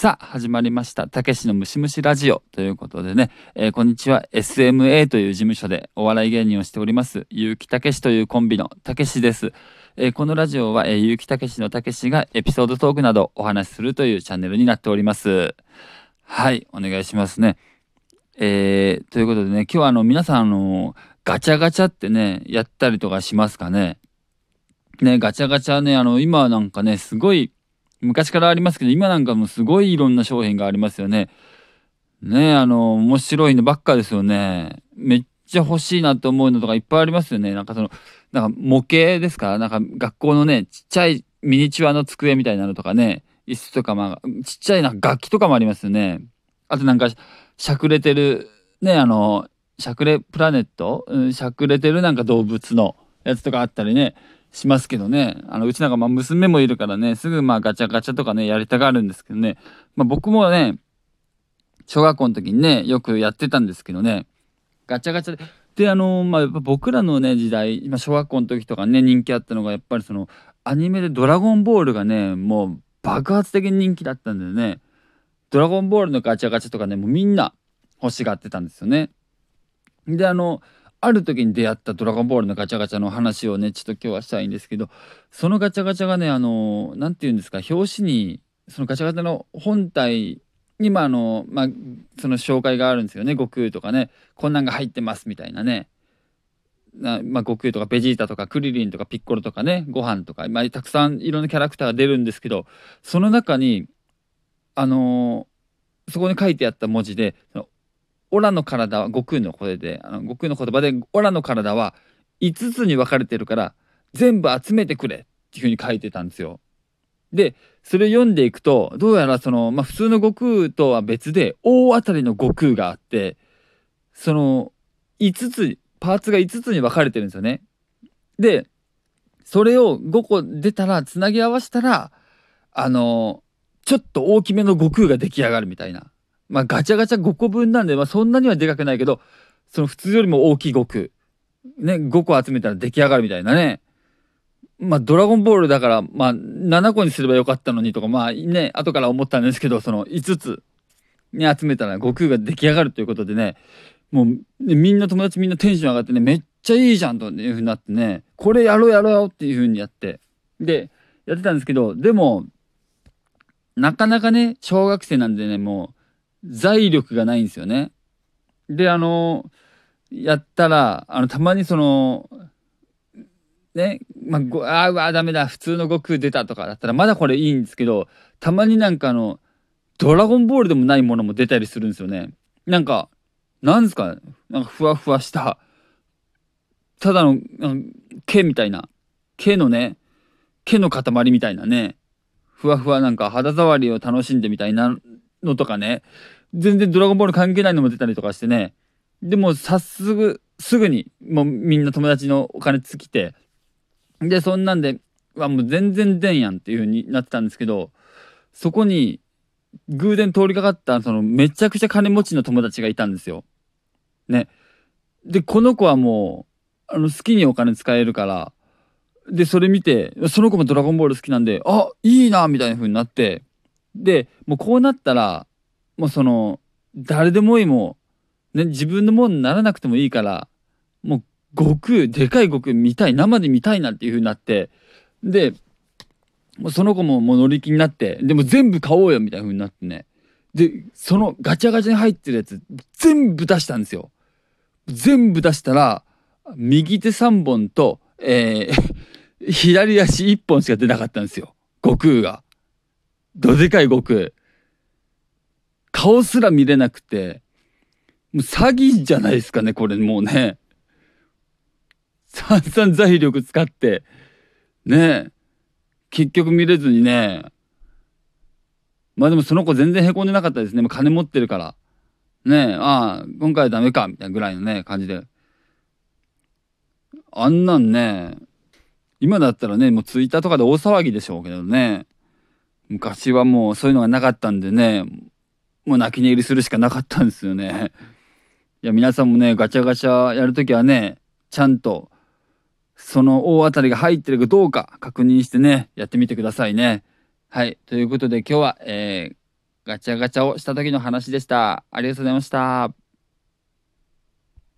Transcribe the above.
さあ、始まりました。たけしのムシムシラジオということでね、えーこんにちは。SMA という事務所でお笑い芸人をしております、ゆうきたけしというコンビのたけしです。えーこのラジオは、えー、ゆうきたけしのたけしがエピソードトークなどお話しするというチャンネルになっております。はい、お願いしますね。えーということでね、今日はあの、皆さんあの、ガチャガチャってね、やったりとかしますかね。ね、ガチャガチャね、あの、今なんかね、すごい、昔からありますけど、今なんかもすごいいろんな商品がありますよね。ねえあの、面白いのばっかですよね。めっちゃ欲しいなと思うのとかいっぱいありますよね。なんかその、なんか模型ですか？なんか学校のね、ちっちゃいミニチュアの机みたいなのとかね、椅子とかまあ、ちっちゃいな楽器とかもありますよね。あとなんか、しゃくれてる、ね、あの、しゃくれプラネット、うん、しゃくれてるなんか動物のやつとかあったりね、しますけどね。あの、うちなんかまあ娘もいるからね、すぐまあガチャガチャとかね、やりたがるんですけどね。まあ僕もね、小学校の時にね、よくやってたんですけどね、ガチャガチャで、で、あのまあ、やっぱ僕らのね、時代、まあ、小学校の時とかね、人気あったのが、やっぱりその、アニメでドラゴンボールがね、もう爆発的に人気だったんだよね。ドラゴンボールのガチャガチャとかね、もうみんな欲しがってたんですよね。で、あの、ある時に出会ったドラゴンボールのガチャガチャの話をね、ちょっと今日はしたいんですけど、そのガチャガチャがね、あの、なんて言うんですか、表紙に、そのガチャガチャの本体に、まあ、の、まあ、その紹介があるんですよね、悟空とかね、こんなんが入ってますみたいなね。なまあ、悟空とかベジータとかクリリンとかピッコロとかね、ご飯とか、まあ、たくさんいろんなキャラクターが出るんですけど、その中に、あのそこに書いてあった文字で、そのオラの体は悟空の声であの悟空の言葉でオラの体は5つに分かれてるから全部集めてくれっていうふうに書いてたんですよ。でそれ読んでいくとどうやらその、まあ、普通の悟空とは別で大当たりの悟空があってその5つパーツが5つに分かれてるんですよね。でそれを5個出たらつなぎ合わせたらあのちょっと大きめの悟空が出来上がるみたいな。まあガチャガチャ5個分なんで、まあそんなにはでかくないけど、その普通よりも大きい悟空。ね、5個集めたら出来上がるみたいなね。まあドラゴンボールだから、まあ7個にすればよかったのにとか、まあね、後から思ったんですけど、その5つに集めたら悟空が出来上がるということでね、もうみんな友達みんなテンション上がってね、めっちゃいいじゃんというふうになってね、これやろうやろうっていうふうにやって。で、やってたんですけど、でも、なかなかね、小学生なんでね、もう、財力がないんですよね。で、あの、やったら、あの、たまにその、ね、まあ、ごあダメだ、普通の悟空出たとかだったら、まだこれいいんですけど、たまになんかあの、ドラゴンボールでもないものも出たりするんですよね。なんか、なんですか、なんかふわふわした、ただの、毛みたいな、毛のね、毛の塊みたいなね、ふわふわなんか肌触りを楽しんでみたいなのとかね全然ドラゴンボール関係ないのも出たりとかしてねでも早速すぐにもうみんな友達のお金尽きてでそんなんではもう全然出んやんっていう風になってたんですけどそこに偶然通りかかったそのめちゃくちゃ金持ちの友達がいたんですよ。ね。でこの子はもうあの好きにお金使えるからで、それ見て、その子もドラゴンボール好きなんで、あいいなみたいな風になって、で、もうこうなったら、もうその、誰でもいいもう、ね、自分のものにならなくてもいいから、もう悟空、でかい悟空見たい、生で見たいなっていう風になって、で、もうその子ももう乗り気になって、でも全部買おうよみたいな風になってね。で、そのガチャガチャに入ってるやつ、全部出したんですよ。全部出したら、右手3本と、えー 左足1本しか出なかったんですよ。悟空が。どでかい悟空。顔すら見れなくて、もう詐欺じゃないですかね、これもうね。散々財力使って、ね結局見れずにね。まあでもその子全然へこんでなかったですね。もう金持ってるから。ねああ、今回はダメか、みたいなぐらいのね、感じで。あんなんね、今だったらねもうツイッターとかで大騒ぎでしょうけどね昔はもうそういうのがなかったんでねもう泣き寝入りするしかなかったんですよねいや皆さんもねガチャガチャやるときはねちゃんとその大当たりが入ってるかどうか確認してねやってみてくださいねはいということで今日は、えーガチャガチャをした時の話でした。ありがとうございました。